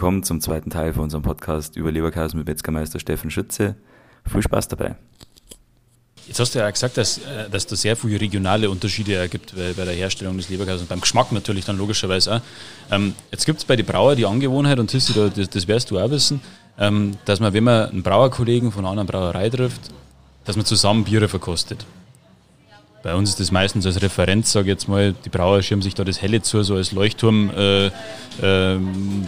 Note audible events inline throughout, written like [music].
willkommen zum zweiten Teil von unserem Podcast über Leberkäse mit Metzgermeister Steffen Schütze. Viel Spaß dabei. Jetzt hast du ja gesagt, dass, äh, dass da sehr viele regionale Unterschiede gibt bei, bei der Herstellung des Leberkäses und beim Geschmack natürlich dann logischerweise auch. Ähm, jetzt gibt es bei den Brauer die Angewohnheit, und Tissi, das, das wirst du auch wissen, ähm, dass man, wenn man einen Brauerkollegen von einer anderen Brauerei trifft, dass man zusammen Biere verkostet. Bei uns ist das meistens als Referenz, sage ich jetzt mal, die Brauer schirmen sich da das Helle zu, so als Leuchtturm äh, äh,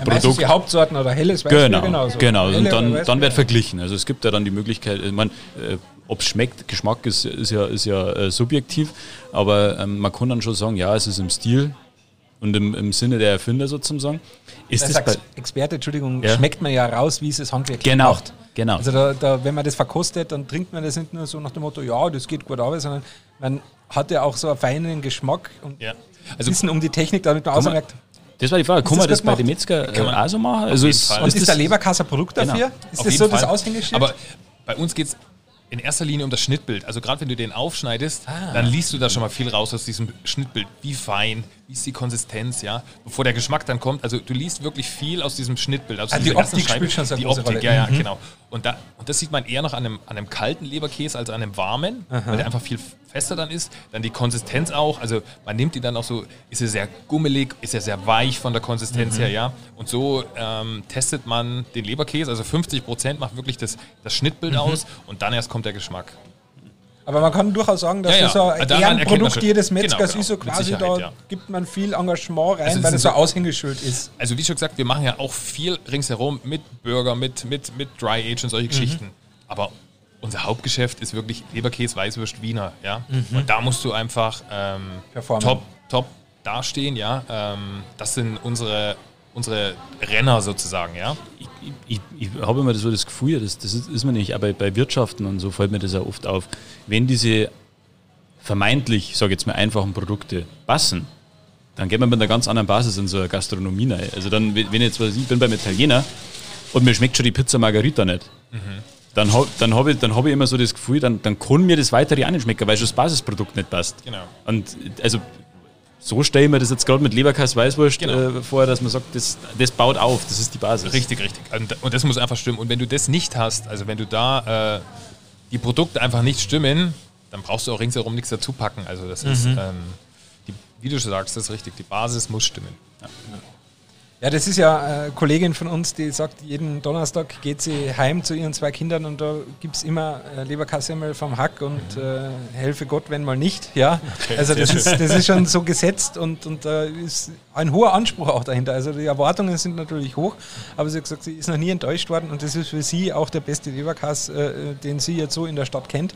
Produkt. die Hauptsorten oder Helles, weißt genau, genauso. Genau, und dann, dann wird verglichen. Also es gibt ja dann die Möglichkeit, ich meine, äh, ob es schmeckt, Geschmack ist, ist ja, ist ja äh, subjektiv, aber ähm, man kann dann schon sagen, ja, es ist im Stil und im, im Sinne der Erfinder sozusagen. Ist das als Experte, Entschuldigung, ja? schmeckt man ja raus, wie es das Handwerk genau, macht. Genau. Also da, da, wenn man das verkostet, dann trinkt man das nicht nur so nach dem Motto, ja, das geht gut aus, sondern man hat ja auch so einen feinen Geschmack und ja. also, Wissen um die Technik, damit man ausmerkt. Das war die Frage. Kann man das, das bei den Metzger äh, auch so machen? Also ist, und ist, ist der Leberkasser Produkt dafür? Genau. Ist das so das Aushängeschild? Aber bei uns geht es in erster Linie um das Schnittbild. Also gerade wenn du den aufschneidest, ah. dann liest du da schon mal viel raus aus diesem Schnittbild. Wie fein, wie ist die Konsistenz, ja, bevor der Geschmack dann kommt. Also du liest wirklich viel aus diesem Schnittbild. Also, also die Optik spielt schon Die Optik, Rolle. ja, ja, mhm. genau. Und, da, und das sieht man eher noch an einem, an einem kalten Leberkäse als an einem warmen, Aha. weil der einfach viel fester dann ist. Dann die Konsistenz auch. Also man nimmt die dann auch so, ist er sehr gummelig, ist er sehr weich von der Konsistenz mhm. her, ja. Und so ähm, testet man den Leberkäse. Also 50 Prozent macht wirklich das, das Schnittbild mhm. aus und dann erst kommt der Geschmack. Aber man kann durchaus sagen, dass ja, das so ein Ehrenprodukt jedes Metzgers genau, genau. ist, so quasi da ja. gibt man viel Engagement rein, also weil das so Aushängeschild ist. Also wie schon gesagt, wir machen ja auch viel ringsherum mit Burger, mit, mit, mit Dry Age und solche mhm. Geschichten. Aber unser Hauptgeschäft ist wirklich Leberkäse, Weißwurst, Wiener, ja. Mhm. Und da musst du einfach ähm, top, top dastehen, ja. Ähm, das sind unsere, unsere Renner sozusagen, ja ich, ich, ich habe immer so das Gefühl, das, das ist, ist mir nicht, aber bei Wirtschaften und so fällt mir das ja oft auf, wenn diese vermeintlich, sage jetzt mal, einfachen Produkte passen, dann geht man mit einer ganz anderen Basis in so eine Gastronomie rein. Also dann, wenn ich jetzt was, ich bin beim Italiener und mir schmeckt schon die Pizza Margarita nicht, mhm. Dann, dann habe ich, hab ich immer so das Gefühl, dann, dann kann mir das weitere auch nicht schmecken, weil schon das Basisprodukt nicht passt. Genau. Und also so stelle ich mir das jetzt gerade mit Leberkäse Weißwurst genau. äh, vor, dass man sagt, das, das baut auf, das ist die Basis. Richtig, richtig. Und das muss einfach stimmen. Und wenn du das nicht hast, also wenn du da äh, die Produkte einfach nicht stimmen, dann brauchst du auch ringsherum nichts dazu packen. Also das mhm. ist, ähm, die, wie du schon sagst, das ist richtig. Die Basis muss stimmen. Ja. Ja, das ist ja eine Kollegin von uns, die sagt, jeden Donnerstag geht sie heim zu ihren zwei Kindern und da gibt es immer äh, Leberkassemmel vom Hack und äh, helfe Gott, wenn mal nicht. Ja, okay, also das ist, das ist schon so gesetzt und, und da ist ein hoher Anspruch auch dahinter. Also die Erwartungen sind natürlich hoch, aber sie hat gesagt, sie ist noch nie enttäuscht worden und das ist für sie auch der beste Leberkass, äh, den sie jetzt so in der Stadt kennt.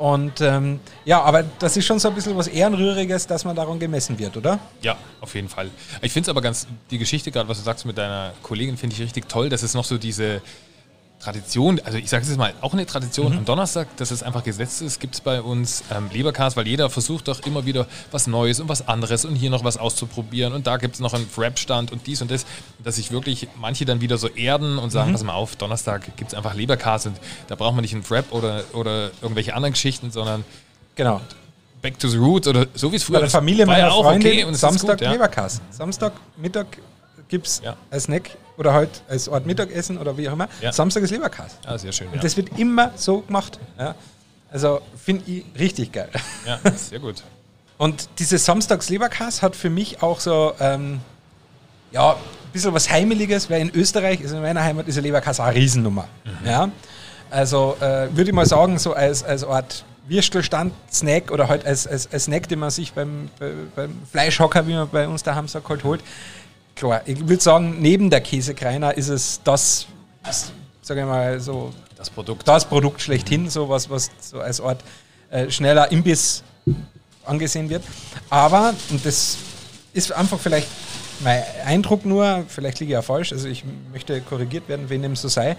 Und ähm, ja, aber das ist schon so ein bisschen was Ehrenrühriges, dass man daran gemessen wird, oder? Ja, auf jeden Fall. Ich finde es aber ganz, die Geschichte gerade, was du sagst mit deiner Kollegin, finde ich richtig toll, dass es noch so diese, Tradition, also ich sage es jetzt mal, auch eine Tradition. Mhm. Am Donnerstag, dass es einfach gesetzt ist, gibt es bei uns ähm, Leberkas, weil jeder versucht doch immer wieder was Neues und was anderes und hier noch was auszuprobieren und da gibt es noch einen Wrap-Stand und dies und das, dass sich wirklich manche dann wieder so erden und sagen, mhm. pass mal auf, Donnerstag gibt es einfach Leberkas und da braucht man nicht einen Wrap oder, oder irgendwelche anderen Geschichten, sondern genau. Back to the Roots oder so wie es früher Bei der Familie meiner ja Freundin okay und Samstag gut, ja. Leberkas. Samstag, Mittag gibt es ja. als Snack oder halt als Ort Mittagessen oder wie auch immer. Ja. Samstag ist Leberkas. Ah, sehr schön. Und das wird immer so gemacht. Ja. Also finde ich richtig geil. Ja, [laughs] sehr gut. Und dieses Samstags Leberkas hat für mich auch so, ähm, ja, ein bisschen was Heimeliges, weil in Österreich, also in meiner Heimat, ist ein Leberkas eine Riesennummer. Mhm. Ja. Also äh, würde ich mal sagen, so als, als Art Würstelstand, Snack oder halt als, als, als Snack, den man sich beim, beim Fleischhocker, wie man bei uns daheim sagt, halt holt, klar, ich würde sagen, neben der Käsekreiner ist es das, sage ich mal, so das Produkt, das Produkt schlechthin, so was, was so als Art äh, schneller Imbiss angesehen wird. Aber, und das ist einfach vielleicht mein Eindruck nur, vielleicht liege ich ja falsch, also ich möchte korrigiert werden, wenn dem so sei.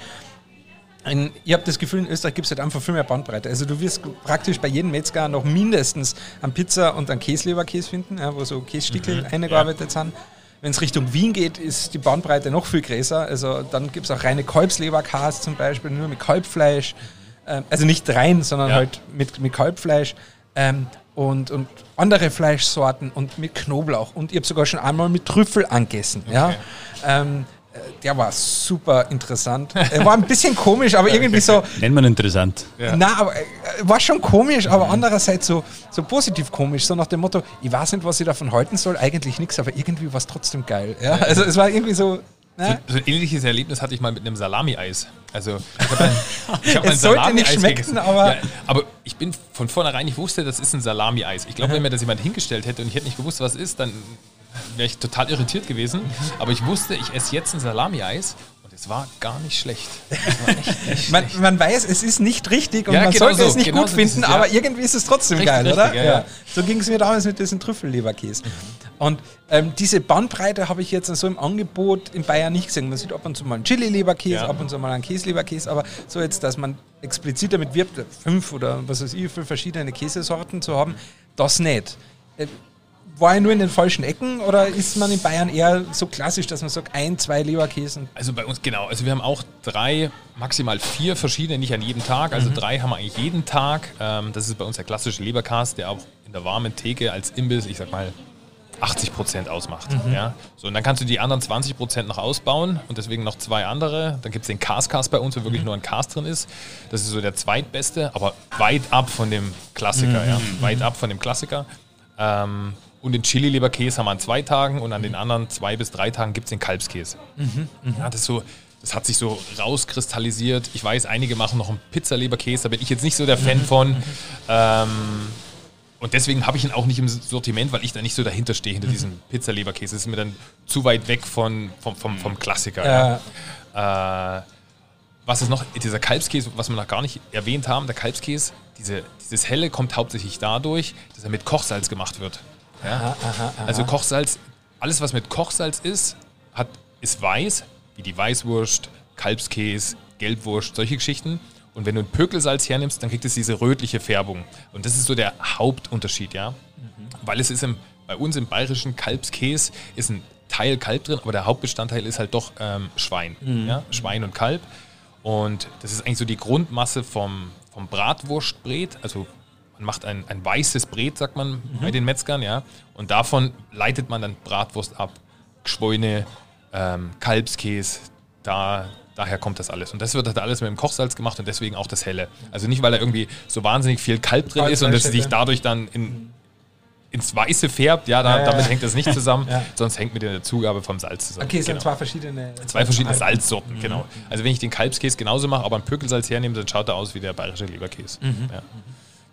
Ein, ich habe das Gefühl, in Österreich gibt es halt einfach viel mehr Bandbreite. Also du wirst praktisch bei jedem Metzger noch mindestens eine Pizza und einen Käseleberkäse finden, ja, wo so Kässtickel mhm, eingearbeitet ja. sind. Wenn es Richtung Wien geht, ist die Bandbreite noch viel größer. Also dann gibt es auch reine Kalbsleberkas zum Beispiel, nur mit Kalbfleisch. Ähm, also nicht rein, sondern ja. halt mit, mit Kalbfleisch. Ähm, und, und andere Fleischsorten und mit Knoblauch. Und ich habe sogar schon einmal mit Trüffel angegessen. Okay. Ja? Ähm, Äh, Der war super interessant. Er war ein bisschen komisch, aber irgendwie so, Nennt man interessant. Ja. na, aber äh, war schon komisch, aber andererseits so, so positiv komisch, so nach dem Motto, ich weiß nicht, was ich davon halten soll, eigentlich nichts, aber irgendwie war es trotzdem geil. Ja? Also es war irgendwie so, ne? So ein ähnliches Erlebnis hatte ich mal mit einem Salami-Eis. Also ich habe ein, [laughs] ich hab Es sollte nicht schmecken, gegessen. aber- Ja, aber ich bin von vornherein, ich wusste, das ist ein Salami-Eis. Ich glaube, wenn mir das jemand hingestellt hätte und ich hätte nicht gewusst, was es ist, dann wäre ich total irritiert gewesen. Aber ich wusste, ich esse jetzt ein Salami-Eis und es war gar nicht schlecht. Echt nicht [laughs] Man, schlecht. man weiß, es ist nicht richtig und Ja, man genau sollte so, es nicht genau gut so finden, es, ja. aber irgendwie ist es trotzdem Richtig, geil, richtig, oder? ja. So ging es mir damals mit diesem Trüffelleberkäse. Und ähm, diese Bandbreite habe ich jetzt so im Angebot in Bayern nicht gesehen. Man sieht ab und zu mal einen Chili-Leberkäse, ab und zu mal einen Käse-Leberkäse, aber so jetzt, dass man explizit damit wirbt, fünf oder was weiß ich, fünf verschiedene Käsesorten zu haben, das nicht. War ich nur in den falschen Ecken oder ist man in Bayern eher so klassisch, dass man sagt, ein, zwei Leberkäsen? Also bei uns, genau. Also wir haben auch drei, maximal vier verschiedene, nicht an jedem Tag. Mhm. Also drei haben wir eigentlich jeden Tag. Ähm, das ist bei uns der klassische Leberkast, der auch in der warmen Theke als Imbiss, ich sag mal, 80 Prozent ausmacht. Mhm. Ja? So, und dann kannst du die anderen 20 Prozent noch ausbauen und deswegen noch zwei andere. Dann gibt es den Cast-Cast bei uns, wo Mhm. wirklich nur ein Cast drin ist. Das ist so der zweitbeste, aber weit ab von dem Mhm. Klassiker. Ja? Weit ab von dem Klassiker. Ähm, und den Chili-Leberkäse haben wir an zwei Tagen und an den anderen zwei bis drei Tagen gibt es den Kalbskäse. Ja, das, so, das hat sich so rauskristallisiert. Ich weiß, einige machen noch einen Pizzaleberkäse, da bin ich jetzt nicht so der Fan von. Ähm, und deswegen habe ich ihn auch nicht im Sortiment, weil ich da nicht so dahinter stehe, hinter diesem Pizzaleberkäse. Das ist mir dann zu weit weg von, vom, vom, vom Klassiker. Äh, Ja. Äh, was ist noch? Dieser Kalbskäse, was wir noch gar nicht erwähnt haben, der Kalbskäse, diese, dieses Helle kommt hauptsächlich dadurch, dass er mit Kochsalz gemacht wird. Ja? Also Kochsalz, alles was mit Kochsalz ist, hat, ist weiß, wie die Weißwurst, Kalbskäse, Gelbwurst, solche Geschichten. Und wenn du ein Pökelsalz hernimmst, dann kriegt es diese rötliche Färbung. Und das ist so der Hauptunterschied, ja. Weil es ist im, bei uns im bayerischen Kalbskäse ist ein Teil Kalb drin, aber der Hauptbestandteil ist halt doch ähm, Schwein. Ja? Schwein und Kalb. Und das ist eigentlich so die Grundmasse vom, vom Bratwurstbret. Also macht ein, ein weißes Bret, sagt man bei den Metzgern, ja. Und davon leitet man dann Bratwurst ab, Geschweine, ähm, Kalbskäse, da, daher kommt das alles. Und das wird halt alles mit dem Kochsalz gemacht und deswegen auch das Helle. Also nicht, weil da irgendwie so wahnsinnig viel Kalb drin ist und das sich dadurch dann in, ins Weiße färbt, ja, da, Ja, ja, damit ja. hängt das nicht [laughs] zusammen, sonst hängt mit der Zugabe vom Salz zusammen. okay, es sind Genau. zwei verschiedene. Zwei verschiedene Salzsorten, genau. Also wenn ich den Kalbskäse genauso mache, aber ein Pökelsalz hernehme, dann schaut er aus wie der bayerische Leberkäse. Ja.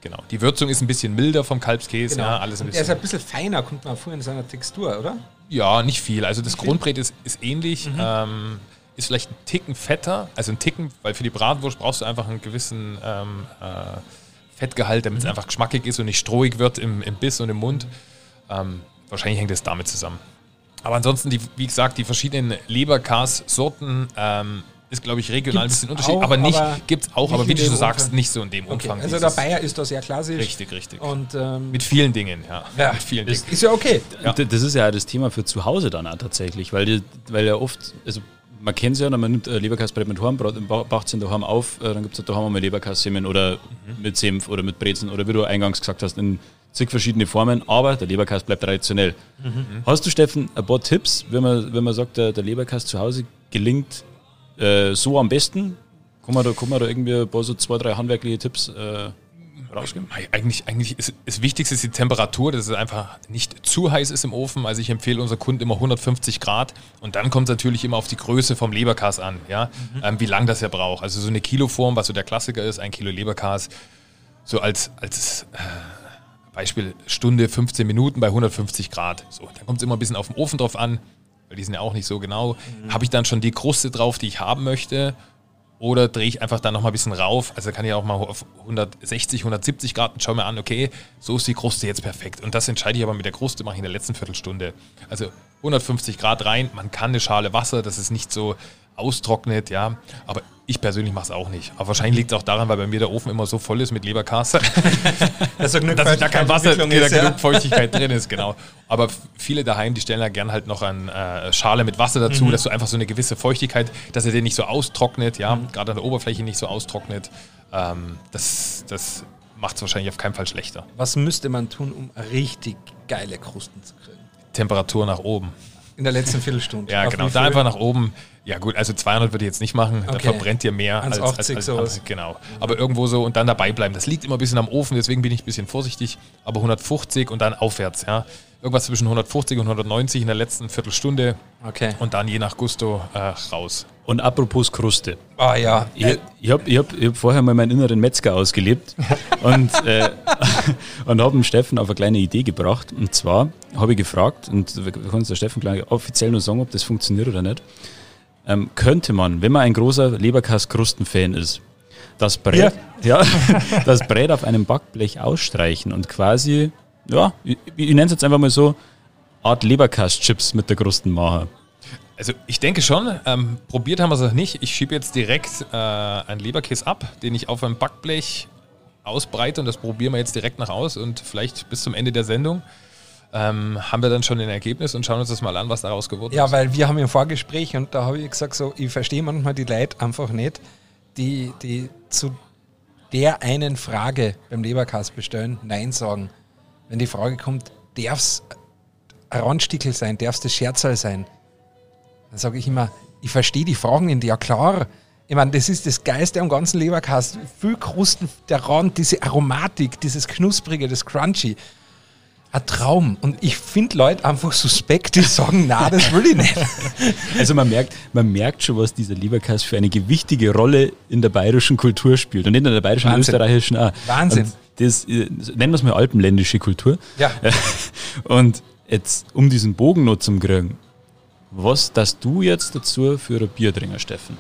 Genau. Die Würzung ist ein bisschen milder vom Kalbskäse, Genau. ja, alles ein Und er ist ein bisschen. bisschen feiner, kommt man vor in seiner Textur, oder? Ja, nicht viel. Also das Grundbrät ist, ist ähnlich, ähm, ist vielleicht ein Ticken fetter, also ein Ticken, weil für die Bratwurst brauchst du einfach einen gewissen ähm, äh, Fettgehalt, damit es einfach geschmackig ist und nicht strohig wird im, im Biss und im Mund. Ähm, wahrscheinlich hängt es damit zusammen. Aber ansonsten, die, wie gesagt, die verschiedenen Leberkas-Sorten ähm, ist, glaube ich, regional Gibt's ein bisschen unterschiedlich. auch, aber nicht, gibt es auch, aber wie in du schon sagst, Umfang. nicht so in dem Okay, Umfang. also wie der. Bayer ist da sehr klassisch. Richtig, richtig. Und ähm, Mit vielen Dingen, ja. Ja. Mit vielen ist, Dingen. ist ja okay. Ja. Das ist ja auch das Thema für zu Hause dann auch tatsächlich, weil, die, weil ja oft, also man kennt es ja, man nimmt äh, Leberkastbrett mit Horn, baucht es in daheim auf, äh, dann gibt es daheim mal Leberkastsemen oder mit Senf oder mit Brezeln oder wie du eingangs gesagt hast, in zig verschiedene Formen, aber der Leberkast bleibt traditionell. Hast du, Steffen, ein paar Tipps, wenn man, wenn man sagt, der, der Leberkast zu Hause gelingt äh, so am besten? Kann man, da, kann man da irgendwie ein paar so zwei, drei handwerkliche Tipps äh, rausgeben? Eigentlich, eigentlich ist das Wichtigste ist die Temperatur, dass es einfach nicht zu heiß ist im Ofen. Also ich empfehle unseren Kunden immer 150 Grad und dann kommt es natürlich immer auf die Größe vom Leberkas an, ja, ähm, wie lang das er braucht. Also so eine Kiloform, was so der Klassiker ist, ein Kilo Leberkas, so als, als äh, Beispiel Stunde 15 Minuten bei 150 Grad. So, dann kommt es immer ein bisschen auf den Ofen drauf an, weil die sind ja auch nicht so genau. Habe ich dann schon die Kruste drauf, die ich haben möchte? Oder drehe ich einfach dann noch mal ein bisschen rauf? Also kann ich auch mal auf 160, 170 Grad und schaue mir an, okay, so ist die Kruste jetzt perfekt. Und das entscheide ich aber mit der Kruste, mache ich in der letzten Viertelstunde. Also 150 Grad rein, man kann eine Schale Wasser, dass es nicht so austrocknet, ja. Aber ich persönlich mache es auch nicht. Aber wahrscheinlich liegt es auch daran, weil bei mir der Ofen immer so voll ist mit Leberkas, Also genug [laughs] dass da kein Wasser, da ist, ja. genug Feuchtigkeit drin ist, genau. Aber viele daheim, die stellen da gern halt noch eine äh, Schale mit Wasser dazu, Mhm. dass du einfach so eine gewisse Feuchtigkeit, dass er den nicht so austrocknet, ja, Mhm. gerade an der Oberfläche nicht so austrocknet. Ähm, das das macht es wahrscheinlich auf keinen Fall schlechter. Was müsste man tun, um richtig geile Krusten zu kriegen? Temperatur nach oben. In der letzten Viertelstunde. Ja, Auf genau. Da einfach nach oben. Ja, gut, also 200 würde ich jetzt nicht machen. Da Okay. verbrennt ihr mehr 1,80 sowas. Genau. Aber irgendwo so und dann dabei bleiben. Das liegt immer ein bisschen am Ofen, deswegen bin ich ein bisschen vorsichtig. Aber 150 und dann aufwärts, ja. Irgendwas zwischen 150 und 190 in der letzten Viertelstunde Okay. und dann je nach Gusto äh, raus. Und apropos Kruste. Ah ja. Ich, ich habe ich hab, ich hab vorher mal meinen inneren Metzger ausgelebt [laughs] und, äh, [laughs] und habe dem Steffen auf eine kleine Idee gebracht. Und zwar habe ich gefragt, und wir können uns der Steffen gleich offiziell nur sagen, ob das funktioniert oder nicht. Ähm, könnte man, wenn man ein großer Leberkass-Krusten-Fan ist, das Brett, ja. [laughs] das Brett auf einem Backblech ausstreichen und quasi, ja, ich, ich nenne es jetzt einfach mal so, Art Leberkass-Chips mit der Krusten machen. Also ich denke schon, ähm, probiert haben wir es noch nicht. Ich schiebe jetzt direkt äh, einen Leberkäse ab, den ich auf einem Backblech ausbreite und das probieren wir jetzt direkt nach aus und vielleicht bis zum Ende der Sendung ähm, haben wir dann schon ein Ergebnis und schauen uns das mal an, was daraus geworden Ja, ist. weil wir haben ja ein Vorgespräch und da habe ich gesagt, so, ich verstehe manchmal die Leute einfach nicht, die, die zu der einen Frage beim Leberkass bestellen, Nein sagen. Wenn die Frage kommt, darf es ein Randstickel sein, darf es das Scherzal sein? Dann sage ich immer, ich verstehe die Fragen nicht, ja klar. Ich meine, das ist das Geilste am ganzen Leberkass. Viel Krusten, der Rand, diese Aromatik, dieses Knusprige, das Crunchy. Ein Traum. Und ich finde Leute einfach suspekt, die sagen, na, das will ich nicht. [laughs] Also man merkt, man merkt schon, was dieser Leberkass für eine gewichtige Rolle in der bayerischen Kultur spielt. Und nicht nur in der bayerischen, Wahnsinn. österreichischen auch. Wahnsinn. Und das, äh, nennen wir es mal alpenländische Kultur. Ja. [laughs] Und jetzt, um diesen Bogen noch zum kriegen, was dass du jetzt dazu für ein Bier trinken, Steffen?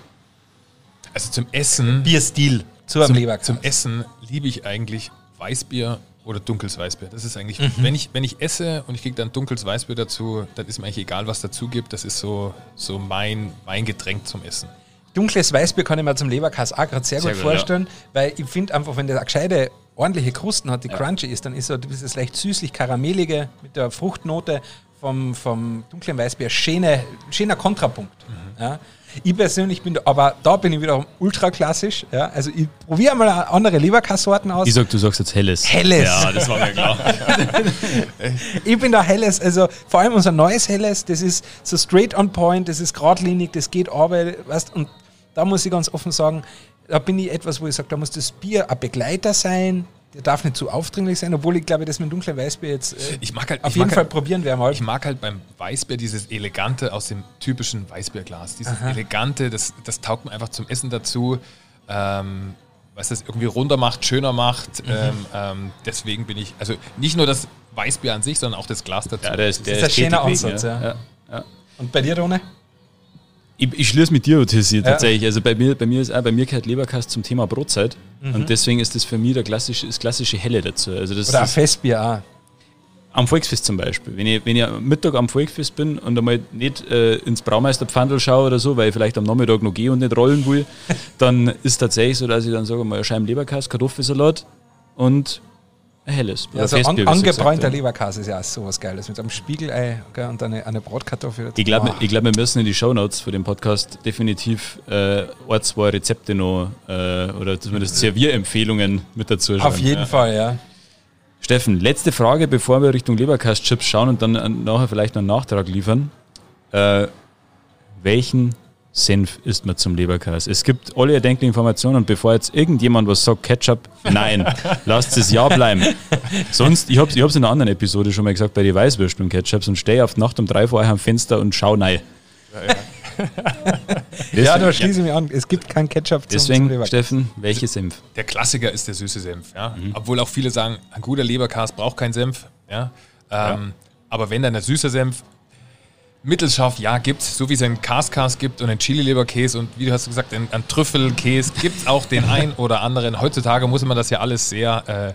Also zum Essen, Bierstil zu zum, zum Essen liebe ich eigentlich Weißbier oder dunkles Weißbier. Das ist eigentlich, Mhm. wenn, ich, wenn ich esse und ich kriege dann dunkles Weißbier dazu, dann ist mir eigentlich egal, was dazu gibt. Das ist so, so mein, mein Getränk zum Essen. Dunkles Weißbier kann ich mir zum Leberkass auch gerade sehr, Sehr gut gut, vorstellen, weil ich finde einfach, wenn der eine gescheite, ordentliche Krusten hat, die crunchy ist, dann ist so dieses leicht süßlich-karamellige mit der Fruchtnote vom, vom dunklen Weißbier schöne, schöner Kontrapunkt. Mhm. Ja. Ich persönlich bin, aber da bin ich wiederum ultra klassisch. Ja. Also ich probiere mal andere Leberkass-Sorten aus. Ich sag, du sagst jetzt Helles. Helles. Ja, das war mir klar. [laughs] Ich bin da Helles, also vor allem unser neues Helles, das ist so straight on point, das ist geradlinig, das geht aber, weißt, und da muss ich ganz offen sagen, da bin ich etwas, wo ich sage, da muss das Bier ein Begleiter sein, der darf nicht zu aufdringlich sein, obwohl ich glaube, dass mit dunklen Weißbier jetzt äh, Ich mag halt, auf ich jeden mag Fall halt, probieren wir mal. Ich mag halt beim Weißbier dieses Elegante aus dem typischen Weißbierglas. Dieses Elegante, das, das taugt mir einfach zum Essen dazu. Ähm, was das irgendwie runder macht, schöner macht. Mhm. Ähm, ähm, deswegen bin ich, also nicht nur das Weißbier an sich, sondern auch das Glas dazu. Ja, der ist, der ist ein schöner Ansatz, ja. ja. Ja, ja. Und bei dir, Rone? Ich, ich schließe mit dir, Tissi, tatsächlich. Also bei mir, bei mir ist auch, bei mir gehört Leberkass zum Thema Brotzeit. Und deswegen ist das für mich der klassische, das klassische Helle dazu. Also das Oder ein ist Festbier auch. am Volksfest zum Beispiel. Wenn ich, wenn ich am Mittag am Volksfest bin und einmal nicht äh, ins Braumeisterpfandl schaue oder so, weil ich vielleicht am Nachmittag noch gehe und nicht rollen will, [laughs] dann ist tatsächlich so, dass ich dann sage, mal eine Scheibe Leberkass, Kartoffelsalat und helles. Ja, also an, angebräunter hast. Leberkass ist ja auch sowas Geiles. Mit einem Spiegelei gell, und eine, eine Bratkartoffel. Ich glaube, ich glaub, wir müssen in die Shownotes für den Podcast definitiv äh, ein, zwei Rezepte noch äh, oder zumindest Servierempfehlungen mit dazu schreiben. Auf jeden ja. Fall, ja. Steffen, letzte Frage, bevor wir Richtung Leberkast-Chips schauen und dann äh, nachher vielleicht noch einen Nachtrag liefern. Äh, welchen Senf isst man zum Leberkas? Es gibt alle erdenklichen Informationen und bevor jetzt irgendjemand was sagt, Ketchup, nein, [laughs] lasst es ja bleiben. Sonst, ich habe es ich hab's in einer anderen Episode schon mal gesagt, bei den Weißwürsten und Ketchups und stehe auf Nacht um drei vor euch am Fenster und schau nein. Ja, [laughs] da schließe ich mich an. Es gibt kein Ketchup zum, zum Deswegen, Leberkäse. Steffen, welche Senf? Der Klassiker ist der süße Senf. Ja? Mhm. Obwohl auch viele sagen, ein guter Leberkas braucht keinen Senf. Ja? Ähm, Aber wenn dann der süße Senf mittelscharf, ja, gibt so wie es einen Kaskas gibt und einen Chili-Leberkäse und wie du hast gesagt, einen, einen Trüffelkäse, gibt es auch den [laughs] einen oder anderen. Heutzutage muss man das ja alles sehr, äh,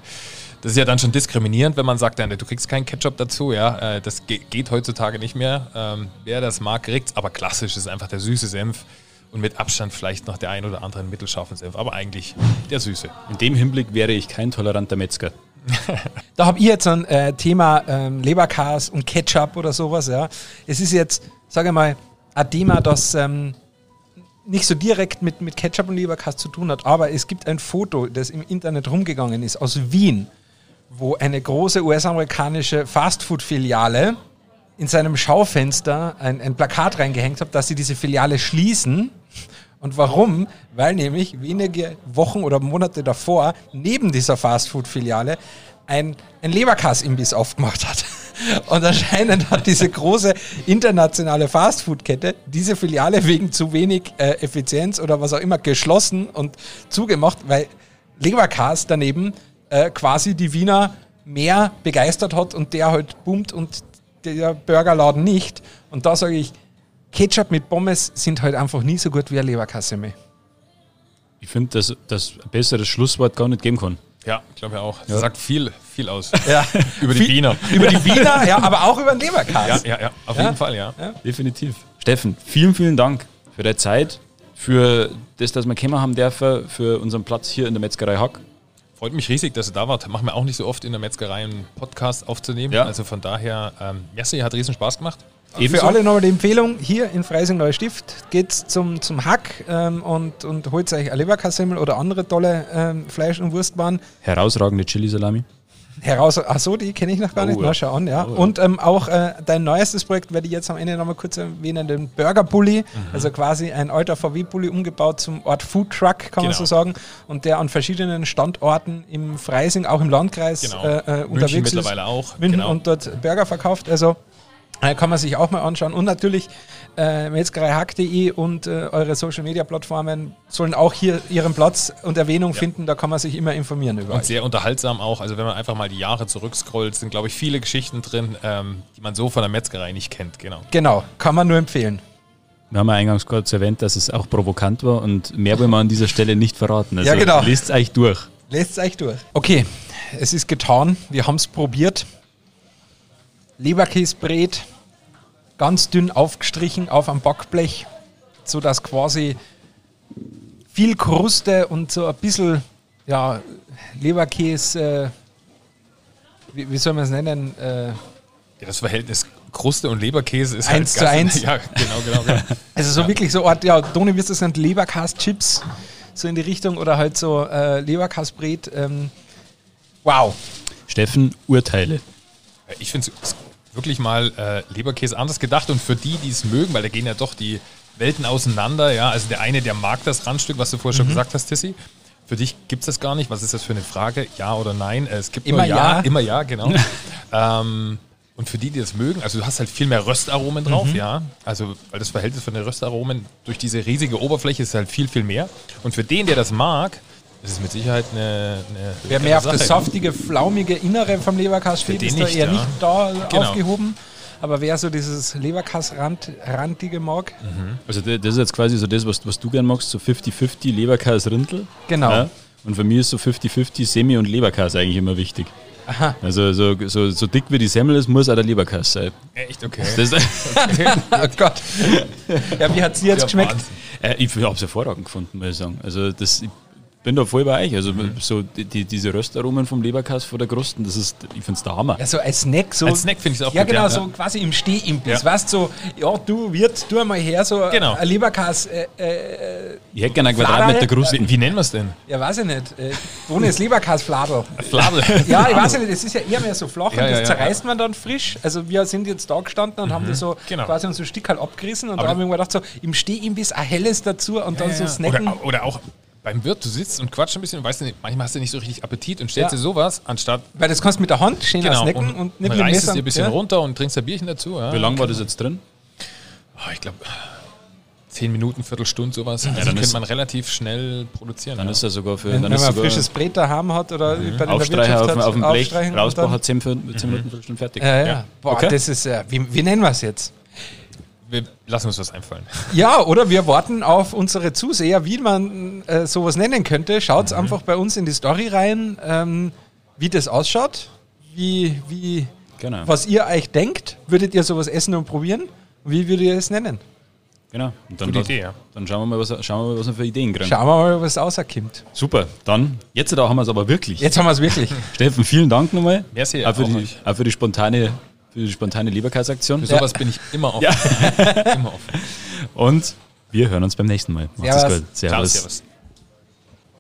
das ist ja dann schon diskriminierend, wenn man sagt, du kriegst keinen Ketchup dazu, ja, äh, das ge geht heutzutage nicht mehr. Ähm, wer das mag, kriegt's, aber klassisch ist einfach der süße Senf und mit Abstand vielleicht noch der ein oder andere mittelscharfen Senf, aber eigentlich der süße. In dem Hinblick wäre ich kein toleranter Metzger. [laughs] Da habe ich jetzt ein äh, Thema ähm, Leberkas und Ketchup oder sowas. Ja. Es ist jetzt, sage ich mal, ein Thema, das ähm, nicht so direkt mit, mit Ketchup und Leberkas zu tun hat, aber es gibt ein Foto, das im Internet rumgegangen ist, aus Wien, wo eine große US-amerikanische Fastfood-Filiale in seinem Schaufenster ein, ein Plakat reingehängt hat, dass sie diese Filiale schließen. Und warum? Weil nämlich wenige Wochen oder Monate davor neben dieser Fastfood-Filiale ein, ein Leberkass-Imbiss aufgemacht hat. [laughs] Und anscheinend hat diese große internationale Fastfood-Kette diese Filiale wegen zu wenig äh, Effizienz oder was auch immer geschlossen und zugemacht, weil Leberkass daneben äh, quasi die Wiener mehr begeistert hat und der halt boomt und der Burgerladen nicht. Und da sage ich, Ketchup mit Pommes sind halt einfach nie so gut wie ein Leberkassemmel. Ich finde, dass das ein besseres Schlusswort gar nicht geben kann. Ja, ich glaube ja auch. Das sagt viel, viel aus. [laughs] Ja. [laughs] Über die Wiener. Über die Wiener, ja, aber auch über den Leberkass. Ja, ja, ja. Auf Ja. jeden Fall, ja. Definitiv. Steffen, vielen, vielen Dank für deine Zeit, für das, dass wir kommen haben dürfen, für unseren Platz hier in der Metzgerei Hack. Freut mich riesig, dass ihr da wart. Machen wir auch nicht so oft in der Metzgerei einen Podcast aufzunehmen. Ja. Also von daher, ähm, merci, hat riesen Spaß gemacht. Für alle nochmal die Empfehlung, hier in Freising Neuer Stift geht's zum, zum Hack ähm, und, und holt euch ein Leberkassemmel oder andere tolle ähm, Fleisch- und Wurstwaren. Herausragende Chili-Salami. Heraus, ach so, die kenne ich noch gar Oh, nicht. Na, schau an, ja. Oh. Und ähm, auch äh, dein neuestes Projekt werde ich jetzt am Ende nochmal kurz erwähnen, den Burger Bully. Mhm. Also quasi ein alter VW-Bully umgebaut zum Ort Food Truck, kann man Genau. so sagen. Und der an verschiedenen Standorten im Freising, auch im Landkreis Genau. äh, äh, München unterwegs ist. mittlerweile auch. München genau. und dort Burger verkauft. Also kann man sich auch mal anschauen. Und natürlich äh, metzgereihack.de und äh, eure Social Media Plattformen sollen auch hier ihren Platz und Erwähnung finden. Da kann man sich immer informieren über Und euch. sehr unterhaltsam auch. Also wenn man einfach mal die Jahre zurückscrollt, sind, glaube ich, viele Geschichten drin, ähm, die man so von der Metzgerei nicht kennt. Genau. Genau, kann man nur empfehlen. Wir haben ja eingangs kurz erwähnt, dass es auch provokant war und mehr wollen wir an dieser Stelle nicht verraten. Also Ja, genau. Lest euch durch. Lest es euch durch. Okay, es ist getan. Wir haben es probiert. Leberkäsbrät, ganz dünn aufgestrichen auf am Backblech, sodass quasi viel Kruste und so ein bisschen ja, Leberkäse, äh, wie, wie soll man es nennen? Äh, Ja, das Verhältnis Kruste und Leberkäse ist Eins halt zu eins. [laughs] Ja, genau, genau. genau. [laughs] also so wirklich so Art, ja, Toni, wirst du es nennt, Leberkäse-Chips, so in die Richtung, oder halt so äh, Leberkäsbrät. Ähm, wow. Steffen, Urteile. Ich finde es wirklich mal äh, Leberkäse anders gedacht und für die, die es mögen, weil da gehen ja doch die Welten auseinander. Ja, also der eine, der mag das Randstück, was du vorher Mhm. schon gesagt hast, Tissi. Für dich gibt es das gar nicht. Was ist das für eine Frage? Ja oder nein? Äh, Es gibt Immer ja. ja. Immer ja, genau. [laughs] ähm, und für die, die das mögen, also du hast halt viel mehr Röstaromen drauf, Mhm. ja. Also, weil das Verhältnis von den Röstaromen durch diese riesige Oberfläche ist halt viel, viel mehr. Und für den, der das mag, ist es mit Sicherheit eine. eine Wer mehr auf das Sache. saftige, flaumige Innere vom Leberkass steht, ist da eher ja. nicht da Genau. aufgehoben. Aber wer so dieses Leberkass-randige mag, Also das ist jetzt quasi so das, was, was du gern magst, so 50-50 Leberkäse Rindel. Genau. Ja? Und für mich ist so 50-50 Semi- und Leberkäse eigentlich immer wichtig. Aha. Also so, so, so dick wie die Semmel ist, muss auch der Leberkäse sein. Echt, okay. Das, [laughs] oh Gott. ja, wie hat sie jetzt Ja, geschmeckt? Äh, ich habe es hervorragend gefunden, muss ich sagen. Also das, ich bin da voll bei euch. Also so die, die, diese Röstaromen vom Leberkäse vor der Krusten, das ist, ich finde es der Hammer. Ja, so als Snack. So, Als Snack finde ich es auch Ja, gut, genau, ja. so quasi im Stehimbiss. Ja. Weißt du, so, ja, du, Wirt, tu mal her, so Genau. ein Leberkass. Äh, äh, Ich hätte gerne einen? Quadratmeter Krusten. Wie, wie nennen wir es denn? ja, weiß ich nicht. Äh, ohne das Leberkass-Fladel. [laughs] Fladel. Ja, ich weiß nicht, das ist ja eher mehr so flach Ja, und das zerreißt man dann frisch. Also wir sind jetzt da gestanden und haben das so genau. quasi unser Stück halt abgerissen und Aber da haben wir gedacht, so im Stehimbiss ein helles dazu und dann so snacken. Oder, oder auch beim Wirt, du sitzt und quatscht ein bisschen und weißt nicht, manchmal hast du nicht so richtig Appetit und stellst Ja. dir sowas, anstatt Weil das kannst du mit der Hand schneller genau, snacken und, und, nicht und mit dem reißt es dir ein bisschen ja. runter und trinkst ein Bierchen dazu. Ja. Wie lange war das jetzt drin? Oh, ich glaube, zehn Minuten, Viertelstunde, sowas. Also dann könnte man relativ schnell produzieren. Dann ja. ist er sogar für Wenn, dann wenn ist man frisches Brett daheim hat oder bei der Aufstreicher auf, auf dem Blech, rausbauen, hat 10, Minuten, 10 Minuten, Viertelstunde fertig. Ja, ja. Ja. Boah, Okay. das ist, äh, wie, wie nennen wir es jetzt? Wir lassen uns was einfallen. [laughs] Ja, oder wir warten auf unsere Zuseher, wie man äh, sowas nennen könnte. Schaut Mhm. einfach bei uns in die Story rein, ähm, wie das ausschaut, wie, wie, Genau. was ihr euch denkt. Würdet ihr sowas essen und probieren? Wie würdet ihr es nennen? genau. Und dann, Gute lass- Idee, ja. dann schauen wir mal, was, schauen wir mal, was wir für Ideen kriegen. Schauen wir mal, was rauskommt. Super, dann, jetzt da haben wir es aber wirklich. Jetzt haben wir es wirklich. [laughs] Steffen, vielen Dank nochmal. Merci, auch, für auch die, auch für die spontane, für die spontane Leberkäse-Aktion. Für sowas bin ich immer offen. [laughs] immer offen. Und wir hören uns beim nächsten Mal. Macht's gut. Servus. servus.